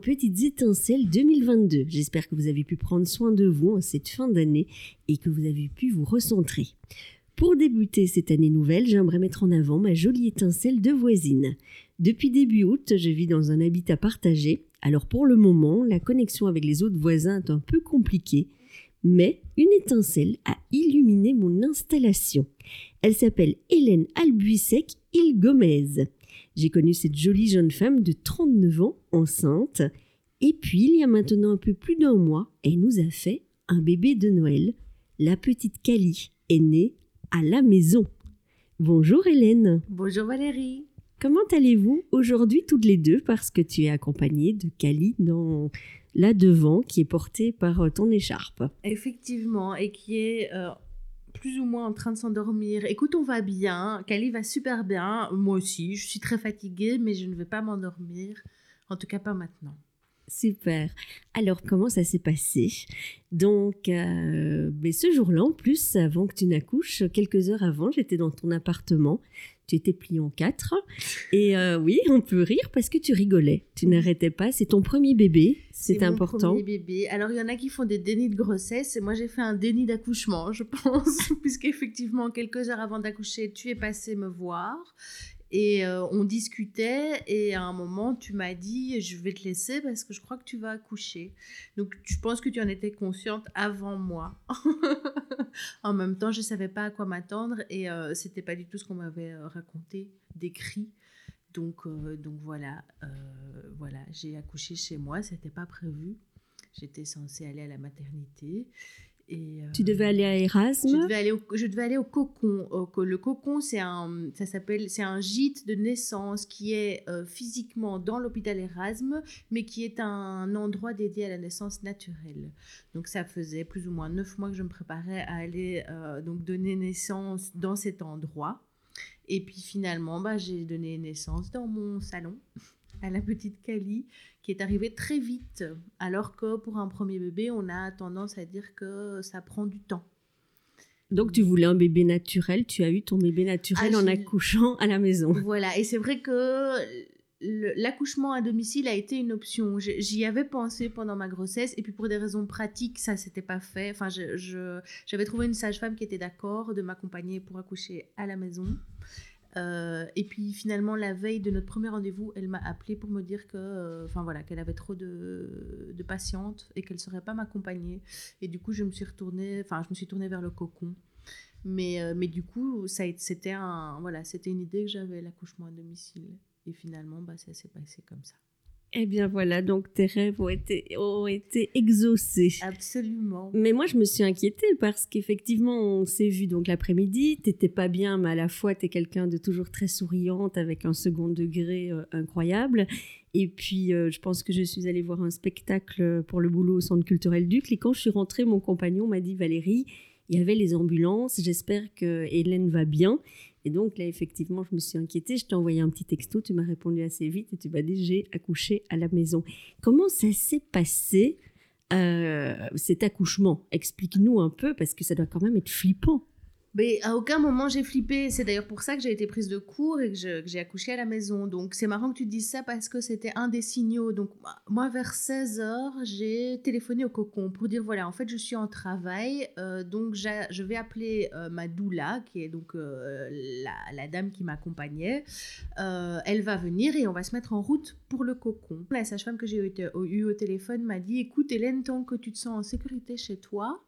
Petites Étincelles 2022. J'espère que vous avez pu prendre soin de vous en cette fin d'année et que vous avez pu vous recentrer. Pour débuter cette année nouvelle, j'aimerais mettre en avant ma jolie étincelle de voisine. Depuis début août, je vis dans un habitat partagé. Alors pour le moment, la connexion avec les autres voisins est un peu compliquée, mais une étincelle a illuminé mon installation. Elle s'appelle Hélène Albuissec Il Gomez. J'ai connu cette jolie jeune femme de 39 ans, enceinte, et puis il y a maintenant un peu plus d'un mois, elle nous a fait un bébé de Noël. La petite Cali est née à la maison. Bonjour Hélène. Bonjour Valérie. Comment allez-vous aujourd'hui toutes les deux? Parce que tu es accompagnée de Cali dans là devant qui est portée par euh, ton écharpe. Effectivement et qui est euh, plus ou moins en train de s'endormir. Écoute, on va bien. Cali va super bien. Moi aussi, je suis très fatiguée mais je ne vais pas m'endormir. En tout cas pas maintenant. Super. Alors, comment ça s'est passé? Donc, euh, mais ce jour-là, en plus, avant que tu n'accouches, quelques heures avant, j'étais dans ton appartement. Tu étais plié en quatre. Et euh, oui, on peut rire parce que tu rigolais. Tu n'arrêtais pas. C'est ton premier bébé. C'est important. C'est mon premier bébé. Alors, il y en a qui font des dénis de grossesse. Et moi, j'ai fait un déni d'accouchement, je pense. Puisqu'effectivement, quelques heures avant d'accoucher, tu es passé me voir. Et euh, on discutait et à un moment, tu m'as dit, je vais te laisser parce que je crois que tu vas accoucher. Donc, je pense que tu en étais consciente avant moi. en même temps, je ne savais pas à quoi m'attendre et euh, c'était pas du tout ce qu'on m'avait euh, raconté, décrit. Donc, donc voilà, voilà j'ai accouché chez moi, c'était pas prévu. J'étais censée aller à la maternité euh, tu devais aller à Erasme je devais aller, au, je devais aller au Cocon. le Cocon, c'est un, ça s'appelle, c'est un gîte de naissance qui est euh, physiquement dans l'hôpital Erasme, mais qui est un endroit dédié à la naissance naturelle. Donc ça faisait plus ou moins neuf mois que je me préparais à aller euh, donc donner naissance dans cet endroit. Et puis finalement, bah, j'ai donné naissance dans mon salon à la petite Cali qui est arrivée très vite, alors que pour un premier bébé, on a tendance à dire que ça prend du temps. Donc tu voulais un bébé naturel, tu as eu ton bébé naturel ah, en accouchant à la maison. Voilà, et c'est vrai que l'accouchement à domicile a été une option. J'y avais pensé pendant ma grossesse, et puis pour des raisons pratiques, ça s'était pas fait. Enfin, j'avais je, trouvé une sage-femme qui était d'accord de m'accompagner pour accoucher à la maison. Euh, et puis finalement, la veille de notre premier rendez-vous, elle m'a appelé pour me dire que, euh, enfin voilà, qu'elle avait trop de, de patientes et qu'elle ne saurait pas m'accompagner. Et du coup, je me suis retournée, enfin, je me suis tournée vers le cocon. Mais, euh, mais du coup, c'était un, voilà, c'était une idée que j'avais, l'accouchement à domicile. Et finalement, bah, ça s'est passé comme ça. Eh bien voilà, donc tes rêves ont été, ont été exaucés. Absolument. Mais moi je me suis inquiétée parce qu'effectivement on s'est vu donc l'après-midi, t'étais pas bien mais à la fois t'es quelqu'un de toujours très souriante avec un second degré euh, incroyable. Et puis euh, je pense que je suis allée voir un spectacle pour le boulot au Centre culturel Duc et quand je suis rentrée mon compagnon m'a dit Valérie, il y avait les ambulances, j'espère que Hélène va bien. Et donc là, effectivement, je me suis inquiétée. Je t'ai envoyé un petit texto, tu m'as répondu assez vite et tu m'as dit j'ai accouché à la maison. Comment ça s'est passé euh, cet accouchement? Explique-nous un peu parce que ça doit quand même être flippant. Mais à aucun moment j'ai flippé. C'est d'ailleurs pour ça que j'ai été prise de cours et que j'ai accouché à la maison. Donc c'est marrant que tu dises ça parce que c'était un des signaux. Donc moi vers 16h, j'ai téléphoné au cocon pour dire voilà, en fait je suis en travail. Euh, donc je vais appeler euh, ma doula, qui est donc euh, la, la, dame qui m'accompagnait. elle va venir et on va se mettre en route pour le cocon. La sage-femme que j'ai eu au téléphone m'a dit écoute Hélène, tant que tu te sens en sécurité chez toi,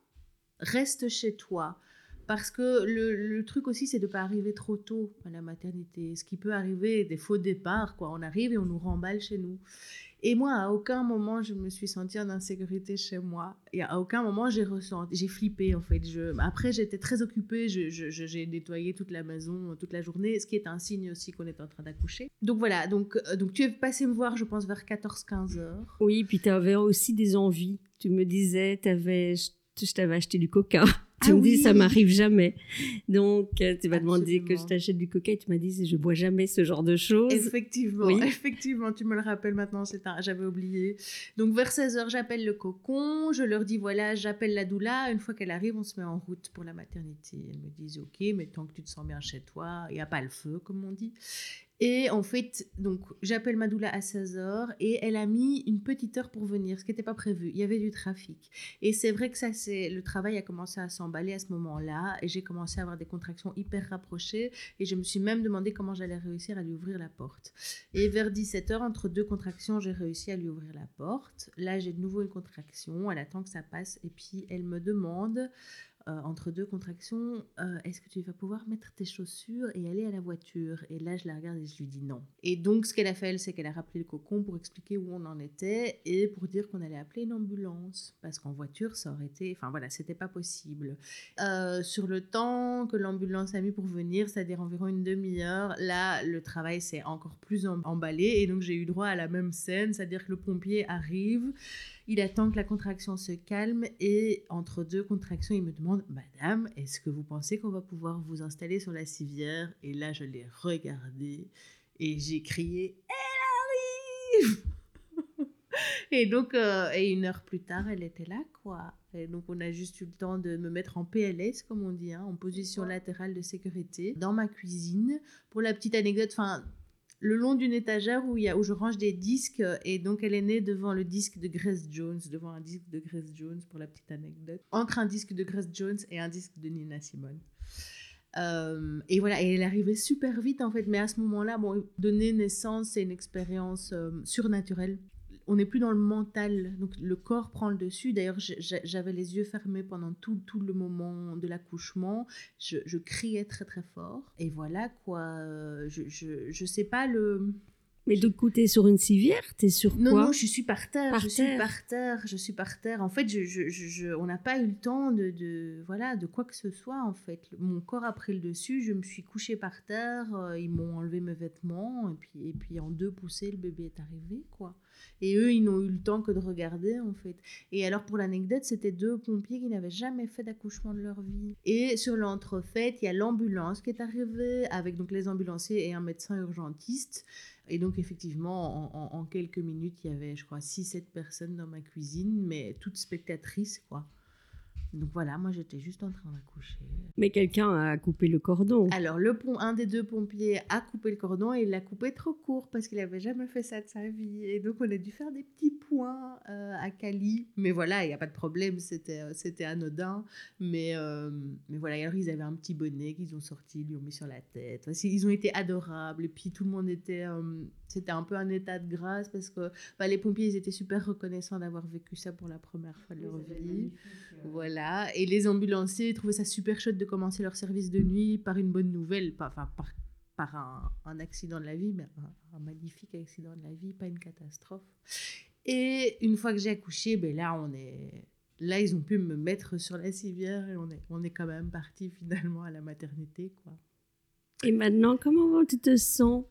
reste chez toi. Parce que le, truc aussi, c'est de ne pas arriver trop tôt à la maternité. Ce qui peut arriver, des faux départs, quoi. On arrive et on nous remballe chez nous. Et moi, à aucun moment, je me suis sentie en insécurité chez moi. Et à aucun moment, j'ai ressenti, j'ai flippé, en fait. Je, après, j'étais très occupée. j'ai je, nettoyé toute la maison toute la journée, ce qui est un signe aussi qu'on est en train d'accoucher. Donc voilà, donc, euh, donc tu es passé me voir, je pense, vers 14-15 heures. Oui, puis tu avais aussi des envies. Tu me disais, avais, je t'avais acheté du coca. Tu ah me dis, ça m'arrive jamais. Donc, euh, tu m'as demandé que je t'achète du coca et tu m'as dit, je bois jamais ce genre de choses. Effectivement, effectivement, tu me le rappelles maintenant, un... j'avais oublié. Donc, vers 16h, j'appelle le cocon, je leur dis, voilà, j'appelle la doula. Une fois qu'elle arrive, on se met en route pour la maternité. Elles me disent, ok, mais tant que tu te sens bien chez toi, il n'y a pas le feu, comme on dit. Et en fait, donc j'appelle Madoula à 16h et elle a mis une petite heure pour venir, ce qui n'était pas prévu. Il y avait du trafic. Et c'est vrai que ça, c'est le travail a commencé à s'emballer à ce moment-là et j'ai commencé à avoir des contractions hyper rapprochées et je me suis même demandé comment j'allais réussir à lui ouvrir la porte. Et vers 17h, entre deux contractions, j'ai réussi à lui ouvrir la porte. Là, j'ai de nouveau une contraction, elle attend que ça passe et puis elle me demande euh, entre deux contractions, euh, est-ce que tu vas pouvoir mettre tes chaussures et aller à la voiture? Et là, je la regarde et je lui dis non. Et donc, ce qu'elle a fait, c'est qu'elle a rappelé le cocon pour expliquer où on en était et pour dire qu'on allait appeler une ambulance. Parce qu'en voiture, ça aurait été... Enfin, voilà, c'était pas possible. Euh, sur le temps que l'ambulance a mis pour venir, c'est-à-dire environ une demi-heure, là, le travail s'est encore plus emballé. Et donc, j'ai eu droit à la même scène, c'est-à-dire que le pompier arrive il attend que la contraction se calme et entre deux contractions, il me demande Madame, est-ce que vous pensez qu'on va pouvoir vous installer sur la civière? Et là, je l'ai regardé et j'ai crié Elle arrive Et donc, euh, et une heure plus tard, elle était là, quoi. Et donc, on a juste eu le temps de me mettre en PLS, comme on dit, hein, en position latérale de sécurité, dans ma cuisine. Pour la petite anecdote, enfin, le long d'une étagère où, y a, où je range des disques. Et donc, elle est née devant le disque de Grace Jones, devant un disque de Grace Jones, pour la petite anecdote. Entre un disque de Grace Jones et un disque de Nina Simone. Euh, et voilà, et elle arrivait super vite en fait, mais à ce moment-là, bon, donner naissance, c'est une expérience euh, surnaturelle on n'est plus dans le mental, donc le corps prend le dessus. D'ailleurs, j'avais les yeux fermés pendant tout, tout le moment de l'accouchement. Je, criais très très fort. Et voilà quoi. Je, je, je sais pas le. Mais de côté sur une civière, t'es sur quoi? Non, non, je suis par terre. je suis par terre. Je suis par terre. En fait, je, je, on n'a pas eu le temps de, de, voilà, de quoi que ce soit. En fait, mon corps a pris le dessus. Je me suis couchée par terre. Euh, ils m'ont enlevé mes vêtements et puis, et puis en deux poussées, le bébé est arrivé, quoi. Et eux, ils n'ont eu le temps que de regarder, en fait. Et alors, pour l'anecdote, c'était deux pompiers qui n'avaient jamais fait d'accouchement de leur vie. Et sur l'entrefaite, il y a l'ambulance qui est arrivée, avec donc les ambulanciers et un médecin urgentiste. Et donc, effectivement, en, quelques minutes, il y avait, je crois, 6-7 personnes dans ma cuisine, mais toutes spectatrices, quoi. Donc voilà, moi j'étais juste en train d'accoucher. Mais quelqu'un a coupé le cordon. Alors le pont, un des deux pompiers a coupé le cordon et il l'a coupé trop court parce qu'il n'avait jamais fait ça de sa vie. Et donc on a dû faire des petits points euh, à Cali. Mais voilà, il n'y a pas de problème, c'était euh, c'était anodin. Mais, euh, mais voilà, alors ils avaient un petit bonnet qu'ils ont sorti, ils lui ont mis sur la tête. Ils ont été adorables. Et puis tout le monde était c'était un peu un état de grâce parce que bah, les pompiers ils étaient super reconnaissants d'avoir vécu ça pour la première fois de leur vie. Voilà. Et les ambulanciers trouvaient ça super chouette de commencer leur service de nuit par une bonne nouvelle, pas, enfin par, par un, un, accident de la vie, mais un, magnifique accident de la vie, pas une catastrophe. Et une fois que j'ai accouché, ben là on est là ils ont pu me mettre sur la civière et on est on est quand même parti finalement à la maternité quoi. Et maintenant comment tu te sens?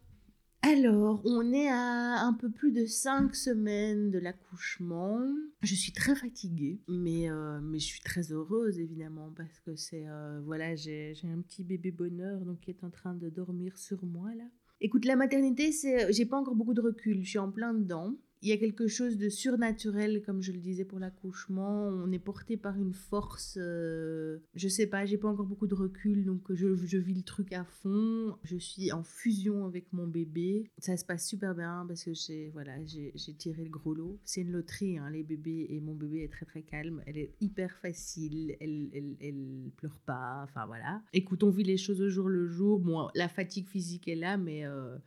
Alors, on est à un peu plus de cinq semaines de l'accouchement. Je suis très fatiguée, mais, euh, mais je suis très heureuse évidemment parce que c'est euh, voilà, j'ai un petit bébé bonheur donc qui est en train de dormir sur moi là. Écoute, la maternité, c'est j'ai pas encore beaucoup de recul, je suis en plein dedans il y a quelque chose de surnaturel, comme je le disais pour l'accouchement. On est porté par une force. Euh, je sais pas, j'ai pas encore beaucoup de recul, donc je, je, vis le truc à fond. Je suis en fusion avec mon bébé. Ça se passe super bien parce que j'ai voilà, j'ai tiré le gros lot. C'est une loterie, hein, les bébés, et mon bébé est très très calme. Elle est hyper facile, elle, elle, elle pleure pas. Enfin voilà. Écoute, on vit les choses au jour le jour. Bon, la fatigue physique est là, mais. Euh,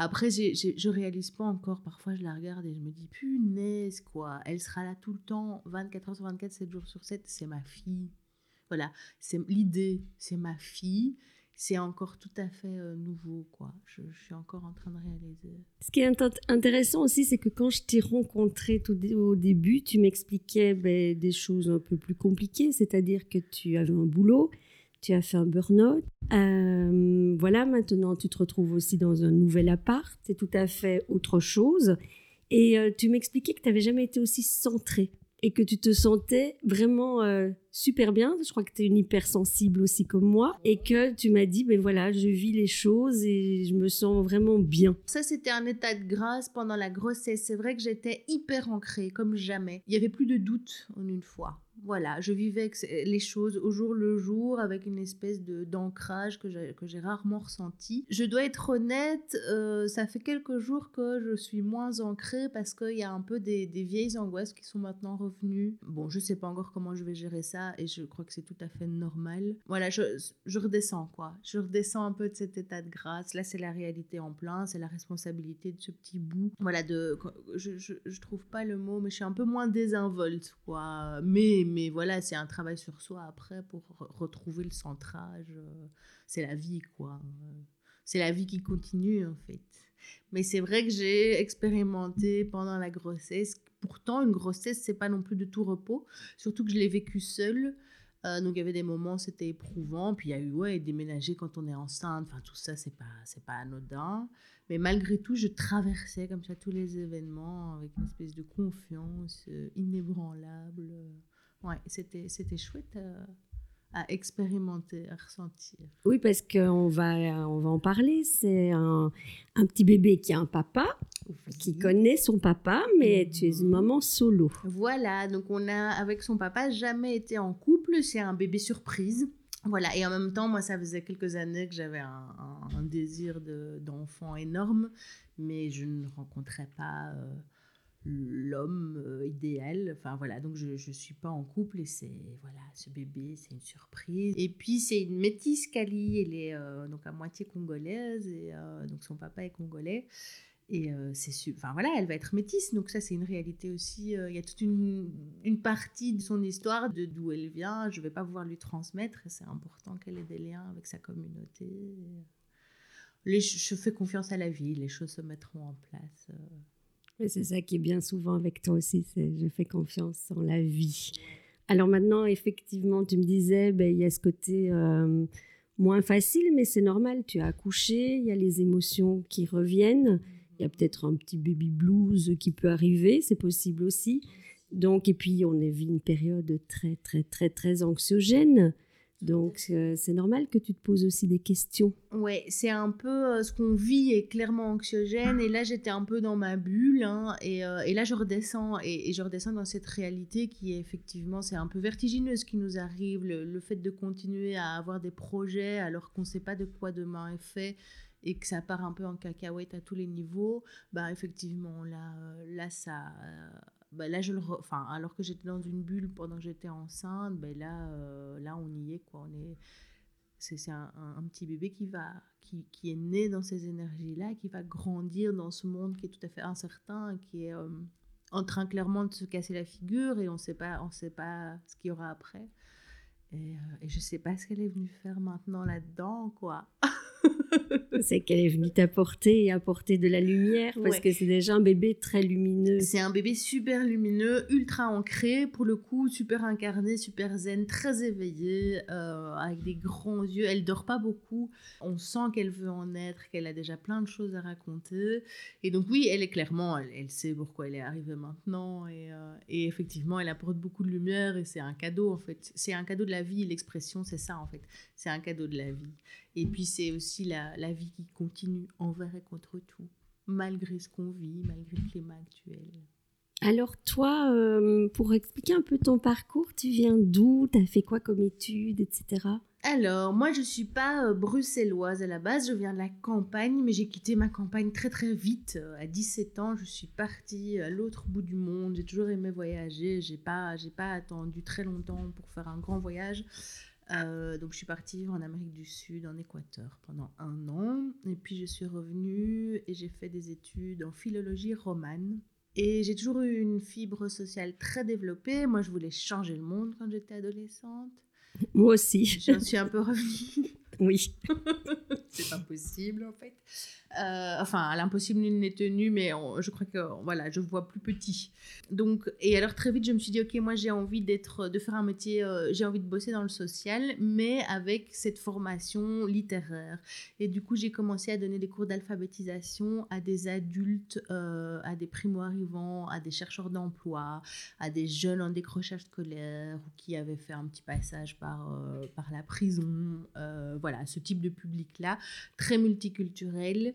après, je je réalise pas encore. Parfois, je la regarde et je me dis, punaise, quoi. Elle sera là tout le temps, 24 heures sur 24, 7 jours sur 7. C'est ma fille. Voilà. C'est l'idée. C'est ma fille. C'est encore tout à fait euh, nouveau, quoi. Je, suis encore en train de réaliser. Ce qui est intéressant aussi, c'est que quand je t'ai rencontré tout au début, tu m'expliquais ben, des choses un peu plus compliquées, c'est-à-dire que tu avais un boulot, tu as fait un burn-out. Euh, voilà, maintenant tu te retrouves aussi dans un nouvel appart, c'est tout à fait autre chose. Et euh, tu m'expliquais que tu n'avais jamais été aussi centré et que tu te sentais vraiment euh, super bien. Je crois que tu es une hypersensible aussi comme moi. Et que tu m'as dit, ben voilà, je vis les choses et je me sens vraiment bien. Ça, c'était un état de grâce pendant la grossesse. C'est vrai que j'étais hyper ancrée, comme jamais. Il y avait plus de doute en une fois voilà, je vivais les choses au jour le jour avec une espèce de d'ancrage que j'ai rarement ressenti. Je dois être honnête, euh, ça fait quelques jours que je suis moins ancrée parce qu'il y a un peu des, vieilles angoisses qui sont maintenant revenues. Bon, je sais pas encore comment je vais gérer ça et je crois que c'est tout à fait normal. Voilà, je, je redescends quoi. Je redescends un peu de cet état de grâce. Là, c'est la réalité en plein, c'est la responsabilité de ce petit bout. Voilà, de, je, je, je trouve pas le mot, mais je suis un peu moins désinvolte quoi. Mais mais voilà, c'est un travail sur soi après pour retrouver le centrage. Euh, c'est la vie, quoi. C'est la vie qui continue, en fait. Mais c'est vrai que j'ai expérimenté pendant la grossesse. Pourtant, une grossesse, c'est pas non plus de tout repos. Surtout que je l'ai vécu seule. Euh, donc il y avait des moments c'était éprouvant, puis il y a eu ouais déménager quand on est enceinte, enfin tout ça c'est pas c'est pas anodin, mais malgré tout je traversais comme ça tous les événements avec une espèce de confiance euh, inébranlable. Ouais, c'était, c'était chouette euh, à, expérimenter, à ressentir. Oui, parce qu'on va, on va en parler. C'est un, un, petit bébé qui a un papa, qui connaît son papa, mais tu es une mhm. maman solo. Voilà, donc on a, avec son papa, jamais été en couple. C'est un bébé surprise. Voilà, et en même temps, moi, ça faisait quelques années que j'avais un, un, désir de, d'enfant énorme, mais je ne rencontrais pas... Euh, l'homme euh, idéal. Enfin voilà, donc je ne suis pas en couple et c'est voilà, ce bébé, c'est une surprise. Et puis c'est une métisse Kali, elle est euh, donc à moitié congolaise et euh, donc son papa est congolais. Et c'est enfin voilà, elle va être métisse, donc ça c'est une réalité aussi. Il y a toute une, une, partie de son histoire, de d'où elle vient. Je vais pas pouvoir lui transmettre. C'est important qu'elle ait des liens avec sa communauté. Les, je fais confiance à la vie, les choses se mettront en place c'est ça qui est bien souvent avec toi aussi, c'est je fais confiance en la vie. Alors maintenant, effectivement, tu me disais, ben, il y a ce côté euh, moins facile, mais c'est normal, tu as accouché, il y a les émotions qui reviennent, il y a peut-être un petit baby blues qui peut arriver, c'est possible aussi. Donc, et puis, on vu une période très, très, très, très anxiogène. Donc, euh, c'est normal que tu te poses aussi des questions. Ouais, c'est un peu euh, ce qu'on vit est clairement anxiogène. Et là, j'étais un peu dans ma bulle. Hein, et, euh, et, là, je redescends. Et, je redescends dans cette réalité qui est effectivement, c'est un peu vertigineux ce qui nous arrive. Le, fait de continuer à avoir des projets alors qu'on ne sait pas de quoi demain est fait et que ça part un peu en cacahuète à tous les niveaux, bah effectivement, là, là ça bah là je le enfin alors que j'étais dans une bulle pendant que j'étais enceinte ben là euh, là on y est quoi. On est c'est un, un, petit bébé qui va qui, qui, est né dans ces énergies là qui va grandir dans ce monde qui est tout à fait incertain qui est euh, en train clairement de se casser la figure et on on sait pas ce qu'il y aura après. Et, euh, et je sais pas ce qu'elle est venue faire maintenant là dedans quoi c'est qu'elle est venue t'apporter et apporter de la lumière parce que c'est déjà un bébé très lumineux. C'est un bébé super lumineux, ultra ancré, pour le coup, super incarné, super zen, très éveillé, euh, avec des grands yeux. Elle dort pas beaucoup. On sent qu'elle veut en être, qu'elle a déjà plein de choses à raconter. Et donc oui, elle est clairement, elle, sait pourquoi elle est arrivée maintenant. Et, euh, et effectivement, elle apporte beaucoup de lumière et c'est un cadeau en fait. C'est un cadeau de la vie. L'expression, c'est ça en fait. C'est un cadeau de la vie. Et puis c'est aussi la, la, vie qui continue envers et contre tout, malgré ce qu'on vit, malgré le climat actuel. Alors toi, euh, pour expliquer un peu ton parcours, tu viens d'où? Tu as fait quoi comme études, etc. Alors, moi, je ne suis pas euh, bruxelloise à la base, je viens de la campagne, mais j'ai quitté ma campagne très très vite. Euh, à 17 ans, je suis partie à l'autre bout du monde. J'ai toujours aimé voyager, j'ai pas, j'ai pas attendu très longtemps pour faire un grand voyage. Euh, donc je suis partie en Amérique du Sud, en Équateur, pendant un an. Et puis je suis revenue et j'ai fait des études en philologie romane. Et j'ai toujours eu une fibre sociale très développée. Moi, je voulais changer le monde quand j'étais adolescente. Moi aussi. J'en suis un peu revenue. Oui. C'est pas possible en fait. Euh, enfin, l'impossible n'est tenu, mais je crois que voilà, je vois plus petit. Donc, et alors très vite, je me suis dit, ok, moi j'ai envie d'être, de faire un métier, euh, j'ai envie de bosser dans le social, mais avec cette formation littéraire. Et du coup, j'ai commencé à donner des cours d'alphabétisation à des adultes, euh, à des primo-arrivants, à des chercheurs d'emploi, à des jeunes en décrochage scolaire ou qui avaient fait un petit passage par, par la prison. voilà, ce type de public-là, très multiculturel.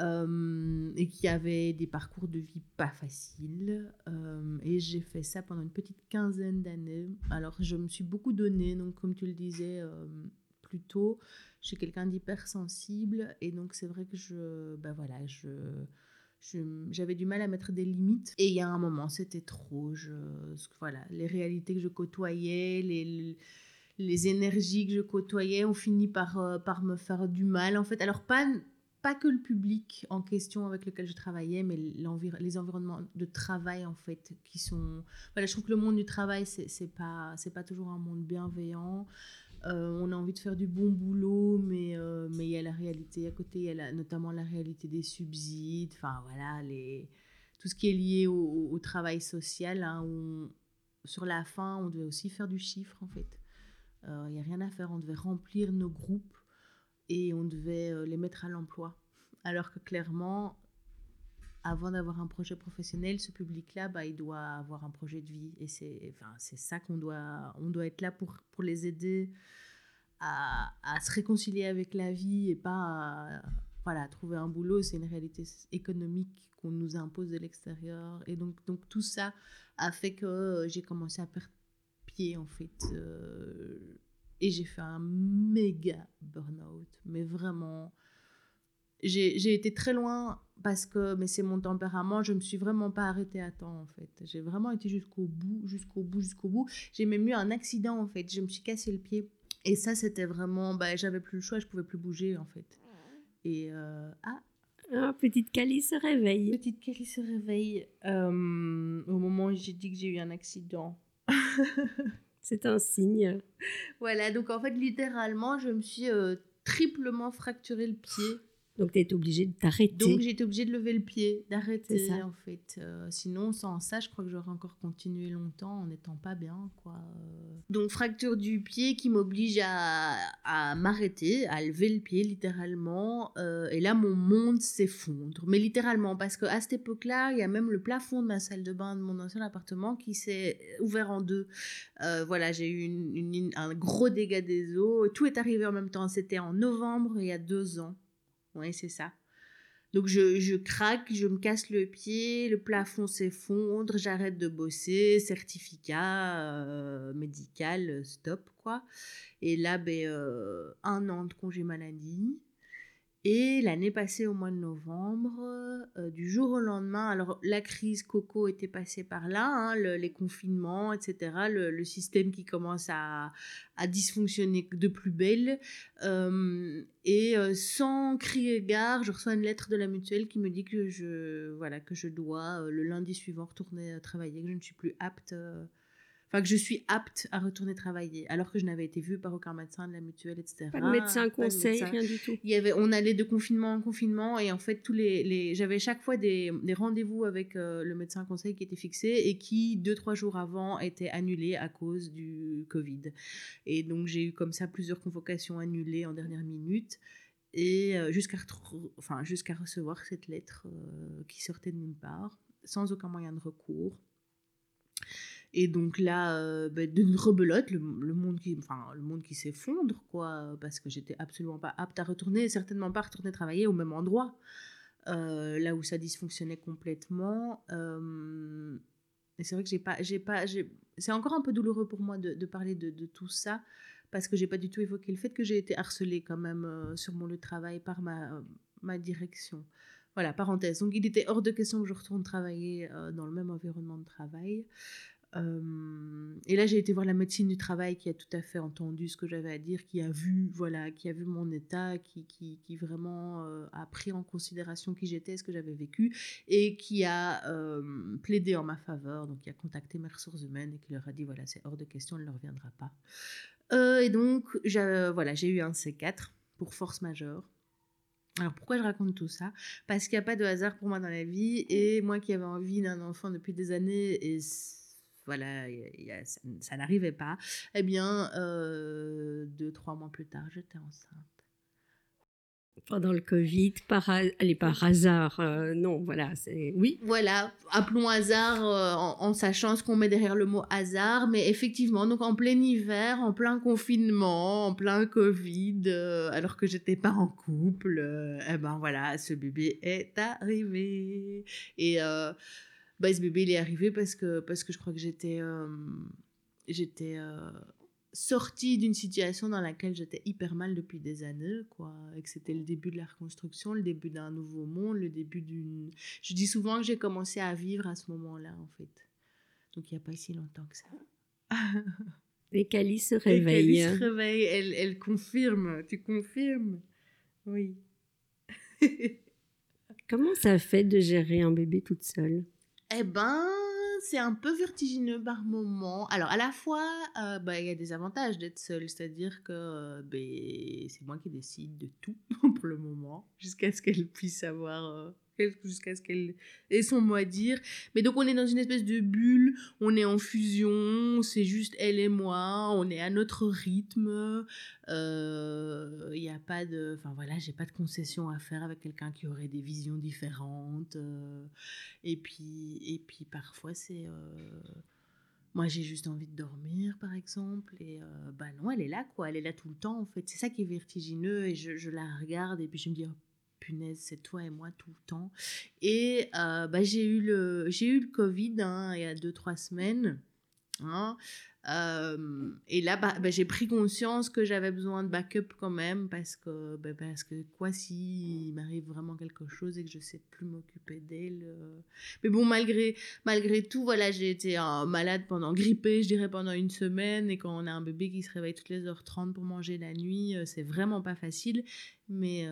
Euh, et qui avait des parcours de vie pas faciles. Euh, et j'ai fait ça pendant une petite quinzaine d'années. Alors, je me suis beaucoup donnée, donc comme tu le disais euh, plus tôt, je suis quelqu'un d'hypersensible, et donc c'est vrai que je, ben voilà, je, j'avais du mal à mettre des limites. Et il y a un moment, c'était trop. Je, voilà, les réalités que je côtoyais, les, les énergies que je côtoyais ont fini par, par me faire du mal, en fait. Alors, pas pas que le public en question avec lequel je travaillais, mais les environnements de travail en fait qui sont. Voilà, je trouve que le monde du travail c'est pas c'est pas toujours un monde bienveillant. Euh, on a envie de faire du bon boulot, mais euh, mais il y a la réalité à côté, il y a notamment la réalité des subsides. Enfin voilà, les tout ce qui est lié au, travail social. Hein, sur la fin, on devait aussi faire du chiffre en fait. Euh, il n'y a rien à faire, on devait remplir nos groupes et on devait euh, les mettre à l'emploi. Alors que clairement, avant d'avoir un projet professionnel, ce public-là, bah, il doit avoir un projet de vie. Et c'est enfin, ça qu'on doit, on doit être là pour, pour les aider à, à, se réconcilier avec la vie et pas à, voilà, trouver un boulot. C'est une réalité économique qu'on nous impose de l'extérieur. Et donc, donc tout ça a fait que euh, j'ai commencé à perdre pied en fait. Euh, et j'ai fait un méga burn-out. Mais vraiment, j'ai été très loin parce que, mais c'est mon tempérament, je me suis vraiment pas arrêtée à temps en fait. J'ai vraiment été jusqu'au bout, jusqu'au bout, jusqu'au bout. J'ai même eu un accident en fait. Je me suis cassé le pied. Et ça, c'était vraiment, bah, j'avais plus le choix, je pouvais plus bouger en fait. Et euh, ah. Ah, petite Cali se réveille. Petite Cali se réveille euh, au moment où j'ai dit que j'ai eu un accident. C'est un signe. Voilà, donc en fait, littéralement, je me suis euh, triplement fracturé le pied donc, tu es obligé de t'arrêter. Donc, j'ai été obligée de lever le pied, d'arrêter, en fait. Euh, sinon, sans ça, je crois que j'aurais encore continué longtemps en n'étant pas bien, quoi. Donc, fracture du pied qui m'oblige à, à m'arrêter, à lever le pied, littéralement. Euh, et là, mon monde s'effondre. Mais littéralement, parce qu'à cette époque-là, il y a même le plafond de ma salle de bain de mon ancien appartement qui s'est ouvert en deux. Euh, voilà, j'ai eu une, un gros dégât des eaux. Tout est arrivé en même temps. C'était en novembre, il y a deux ans. Oui, c'est ça. Donc je, je, craque, je me casse le pied, le plafond s'effondre, j'arrête de bosser, certificat euh, médical, stop quoi. Et là, ben, euh, un an de congé maladie. Et l'année passée, au mois de novembre, euh, du jour au lendemain, alors la crise Coco était passée par là, hein, les confinements, etc., le, système qui commence à, à, dysfonctionner de plus belle. Euh, et euh, sans crier gare, je reçois une lettre de la mutuelle qui me dit que je, voilà, que je dois le lundi suivant retourner travailler, que je ne suis plus apte enfin que je suis apte à retourner travailler, alors que je n'avais été vue par aucun médecin de la mutuelle, etc. Pas de médecin conseil, rien du tout. Il y avait, on allait de confinement en confinement et en fait tous les, les j'avais chaque fois des, des rendez-vous avec euh, le médecin conseil qui était fixé et qui deux trois jours avant était annulé à cause du Covid. Et donc j'ai eu comme ça plusieurs convocations annulées en dernière minute et euh, jusqu'à enfin jusqu'à recevoir cette lettre euh, qui sortait de nulle part sans aucun moyen de recours et donc là, euh, bah, d'une rebelote, le, monde qui, enfin, le monde qui s'effondre, quoi, parce que j'étais absolument pas apte à retourner, certainement pas retourner travailler au même endroit, euh, là où ça dysfonctionnait complètement. Euh, et c'est vrai que j'ai pas, j'ai pas, c'est encore un peu douloureux pour moi de, parler de, de, tout ça, parce que j'ai pas du tout évoqué le fait que j'ai été harcelée quand même sur mon lieu de travail par ma, ma direction. Voilà, parenthèse. Donc, il était hors de question que je retourne travailler dans le même environnement de travail et là, j'ai été voir la médecine du travail qui a tout à fait entendu ce que j'avais à dire, qui a vu, voilà, qui a vu mon état, qui, qui, vraiment a pris en considération qui j'étais, ce que j'avais vécu, et qui a plaidé en ma faveur, donc qui a contacté mes ressources humaines et qui leur a dit, voilà, c'est hors de question, elle ne reviendra pas. et donc, voilà, j'ai eu un C4 pour force majeure. Alors pourquoi je raconte tout ça? Parce qu'il n'y a pas de hasard pour moi dans la vie et moi qui avais envie d'un enfant depuis des années et voilà, ça, n'arrivait pas, eh bien, euh, deux, trois mois plus tard, j'étais enceinte pendant le Covid, par, allez, par hasard, euh, non, voilà, c'est oui. Voilà, appelons hasard euh, en, sachant ce qu'on met derrière le mot hasard, mais effectivement, donc en plein hiver, en plein confinement, en plein Covid, alors que j'étais pas en couple, eh ben voilà, ce bébé est arrivé. Et bah, ce bébé, il est arrivé parce que, parce que je crois que j'étais j'étais sortie d'une situation dans laquelle j'étais hyper mal depuis des années, quoi, et que c'était le début de la reconstruction, le début d'un nouveau monde, le début d'une... Je dis souvent que j'ai commencé à vivre à ce moment-là, en fait. Donc il n'y a pas si longtemps que ça. et Cali se réveille. se réveille, elle, elle confirme, tu confirmes? Oui. Comment ça fait de gérer un bébé toute seule? Eh ben, c'est un peu vertigineux par moment. Alors, à la fois, euh, bah, il y a des avantages d'être seule, c'est-à-dire que euh, ben, c'est moi qui décide de tout pour le moment, jusqu'à ce qu'elle puisse avoir euh, jusqu'à ce qu'elle ait son mot à dire. Mais donc on est dans une espèce de bulle, on est en fusion, c'est juste elle et moi, on est à notre rythme. Il euh, n'y a pas de... Enfin voilà, j'ai pas de concession à faire avec quelqu'un qui aurait des visions différentes. Euh. et, puis, et puis parfois c'est... Euh, moi, j'ai juste envie de dormir, par exemple. Et bah non, elle est là, quoi. Elle est là tout le temps, en fait. C'est ça qui est vertigineux. Et je, je, la regarde et puis je me dis, oh, c'est toi et moi tout le temps. Et euh, bah, j'ai eu le j'ai eu le Covid hein, il y a deux trois semaines. Hein. Et là, bah, bah, j'ai pris conscience que j'avais besoin de backup quand même parce que, bah, parce que quoi s'il m'arrive vraiment quelque chose et que je sais plus m'occuper d'elle. Mais bon, malgré, malgré tout, voilà, j'ai été malade pendant, grippée, je dirais, pendant une semaine. Et quand on a un bébé qui se réveille toutes les heures 30 pour manger la nuit, c'est vraiment pas facile. Mais,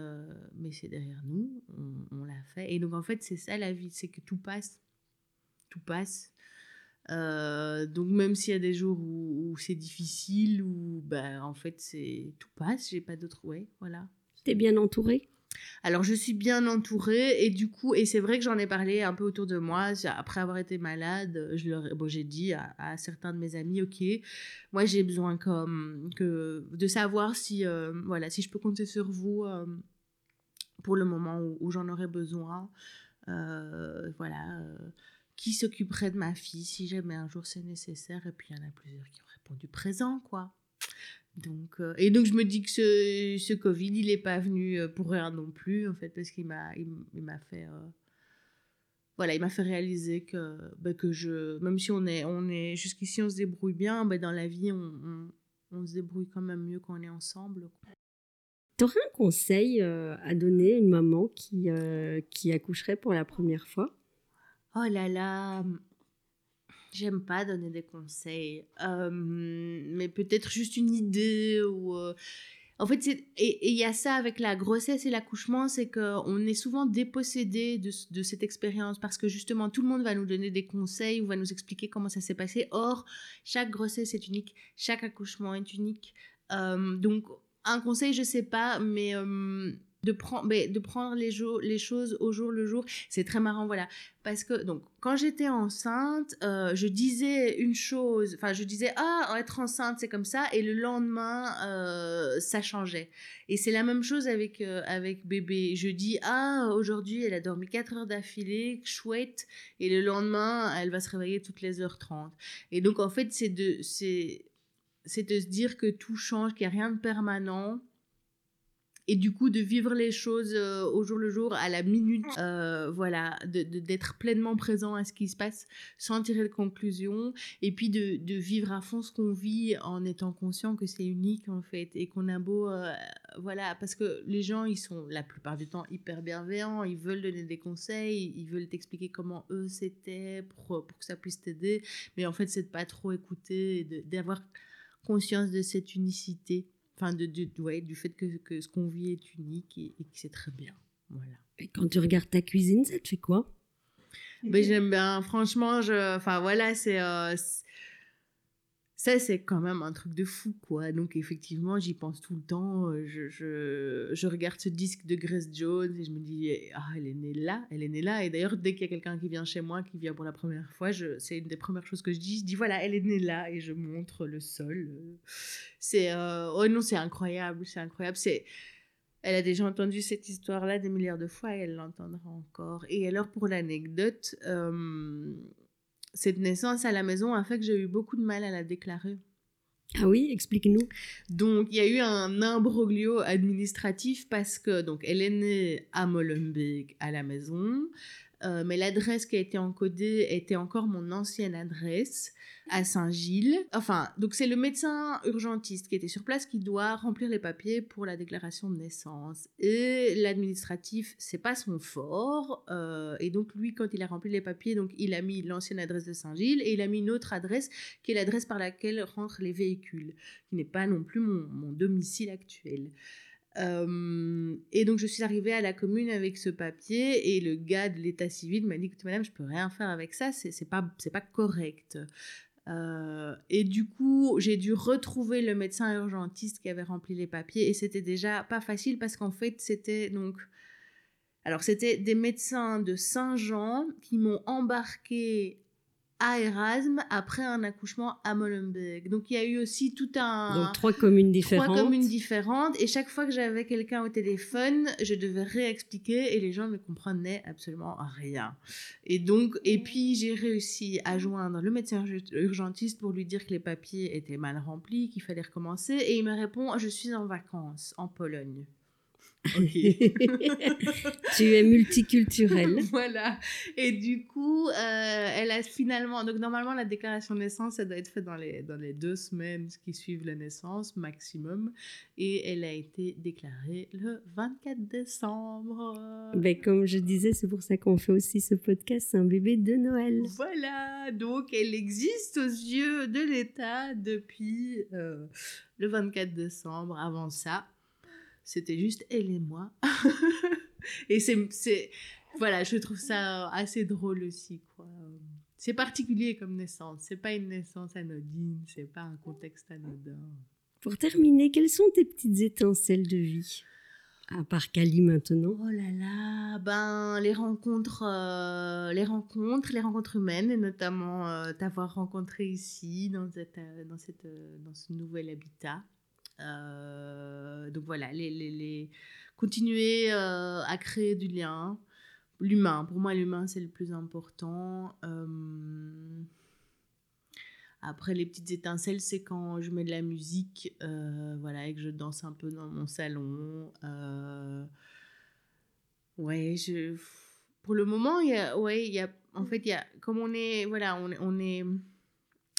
mais c'est derrière nous, on l'a fait. Et donc, en fait, c'est ça la vie, c'est que tout passe. Tout passe euh, donc même s'il y a des jours où, c'est difficile, où ben, en fait c'est tout passe, j'ai pas d'autre ouais, voilà. T'es bien entourée alors je suis bien entourée et du coup et c'est vrai que j'en ai parlé un peu autour de moi après avoir été malade je leur bon, j'ai dit à, certains de mes amis ok moi j'ai besoin comme que de savoir si euh, voilà si je peux compter sur vous euh, pour le moment où, où j'en aurais besoin voilà qui s'occuperait de ma fille si jamais un jour c'est nécessaire. Et puis il y en a plusieurs qui ont répondu présent, quoi. Donc, euh, et donc je me dis que ce, ce Covid, il n'est pas venu euh, pour rien non plus, en fait, parce qu'il m'a, il, m'a fait, euh, voilà, il m'a fait réaliser que, bah, que je, même si on est, on est, jusqu'ici on se débrouille bien, bah, dans la vie on, on, se débrouille quand même mieux quand on est ensemble. Tu un conseil à donner à une maman qui, qui accoucherait pour la première fois? Oh là là, j'aime pas donner des conseils, mais peut-être juste une idée ou. Euh, en fait, et il y a ça avec la grossesse et l'accouchement, c'est qu'on est souvent dépossédé de, cette expérience parce que justement tout le monde va nous donner des conseils ou va nous expliquer comment ça s'est passé. Or, chaque grossesse est unique, chaque accouchement est unique. donc, un conseil, je sais pas, mais de, prendre de prendre les, les choses au jour le jour. C'est très marrant, voilà. Parce que, donc, quand j'étais enceinte, euh, je disais une chose, enfin, je disais, ah, être enceinte, c'est comme ça, et le lendemain, euh, ça changeait. Et c'est la même chose avec, euh, avec bébé. Je dis, ah, aujourd'hui, elle a dormi 4 heures d'affilée, chouette, et le lendemain, elle va se réveiller toutes les heures 30. Et donc, en fait, c'est de, c'est de se dire que tout change, qu'il n'y a rien de permanent et du coup de vivre les choses euh, au jour le jour, à la minute, euh, voilà, d'être pleinement présent à ce qui se passe sans tirer de conclusion, et puis de, de vivre à fond ce qu'on vit en étant conscient que c'est unique en fait, et qu'on a beau, euh, voilà, parce que les gens, ils sont la plupart du temps hyper bienveillants, ils veulent donner des conseils, ils veulent t'expliquer comment eux c'était pour, pour que ça puisse t'aider, mais en fait c'est de pas trop écouter, d'avoir conscience de cette unicité enfin de, ouais, du fait que, que ce qu'on vit est unique et, que c'est très bien. Voilà. Et quand tu regardes ta cuisine, ça te fait quoi? Ben, J'aime bien, franchement, je, enfin voilà, c'est... Euh, ça, c'est quand même un truc de fou, quoi. Donc, effectivement, j'y pense tout le temps. Euh, je, je, regarde ce disque de Grace Jones et je me dis, ah, elle est née là, elle est née là. Et d'ailleurs, dès qu'il y a quelqu'un qui vient chez moi, qui vient pour la première fois, c'est une des premières choses que je dis. Je dis, voilà, elle est née là et je montre le sol. C'est, euh... oh non, c'est incroyable, c'est incroyable. C'est, elle a déjà entendu cette histoire-là des milliards de fois et elle l'entendra encore. Et alors, pour l'anecdote, euh, cette naissance à la maison a fait que j'ai eu beaucoup de mal à la déclarer. Ah oui, explique-nous. Donc, il y a eu un imbroglio administratif parce que, donc, elle est née à Molenbeek à la maison. Euh, mais l'adresse qui a été encodée était encore mon ancienne adresse à Saint-Gilles. Enfin, donc c'est le médecin urgentiste qui était sur place qui doit remplir les papiers pour la déclaration de naissance. Et l'administratif, c'est pas son fort. Euh, et donc lui, quand il a rempli les papiers, donc il a mis l'ancienne adresse de Saint-Gilles et il a mis une autre adresse qui est l'adresse par laquelle rentrent les véhicules, qui n'est pas non plus mon, mon domicile actuel. Euh, et donc, je suis arrivée à la commune avec ce papier et le gars de l'état civil m'a dit Écoutez, madame, je peux rien faire avec ça, c'est pas, pas correct. Euh, et du coup, j'ai dû retrouver le médecin urgentiste qui avait rempli les papiers et c'était déjà pas facile parce qu'en fait, c'était donc. Alors, c'était des médecins de Saint-Jean qui m'ont embarqué à Erasme après un accouchement à Molenbeek. Donc il y a eu aussi tout un... Donc trois communes différentes. Trois communes différentes. Et chaque fois que j'avais quelqu'un au téléphone, je devais réexpliquer et les gens ne comprenaient absolument rien. Et donc, et puis j'ai réussi à joindre le médecin urgentiste pour lui dire que les papiers étaient mal remplis, qu'il fallait recommencer. Et il me répond, je suis en vacances en Pologne. tu es multiculturelle. voilà. Et du coup, euh, elle a finalement. Donc, normalement, la déclaration de naissance, elle doit être faite dans les, dans les deux semaines qui suivent la naissance, maximum. Et elle a été déclarée le 24 décembre. Ben, comme je disais, c'est pour ça qu'on fait aussi ce podcast, c'est un bébé de Noël. Voilà. Donc, elle existe aux yeux de l'État depuis euh, le 24 décembre. Avant ça, c'était juste elle et moi. et c'est, voilà, je trouve ça assez drôle aussi, quoi. C'est particulier comme naissance. C'est pas une naissance anodine, c'est pas un contexte anodin. Pour terminer, quelles sont tes petites étincelles de vie? À part Cali maintenant Oh là là, ben les rencontres, euh, les rencontres, les rencontres humaines, et notamment euh, t'avoir rencontré ici dans cette, euh, dans cette, dans ce nouvel habitat. Euh, donc voilà, les, les, continuer euh, à créer du lien. L'humain, pour moi, l'humain, c'est le plus important. Euh, après, les petites étincelles, c'est quand je mets de la musique, voilà, et que je danse un peu dans mon salon. ouais, je... pour le moment, il y a, ouais, il y a, en fait, il y a, comme on est, voilà, on, on est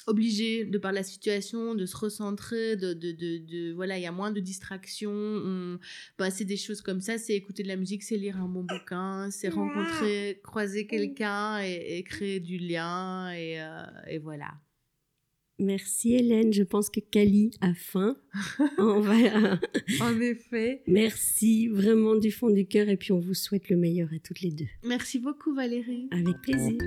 obligé de par la situation de se recentrer de, de, de, voilà il y a moins de distractions passer des choses comme ça c'est écouter de la musique c'est lire un bon bouquin c'est rencontrer croiser quelqu'un et, créer du lien et, euh, et, voilà Merci Hélène, je pense que Kali a faim. on va... en effet. Merci vraiment du fond du cœur et puis on vous souhaite le meilleur à toutes les deux. Merci beaucoup Valérie. Avec plaisir.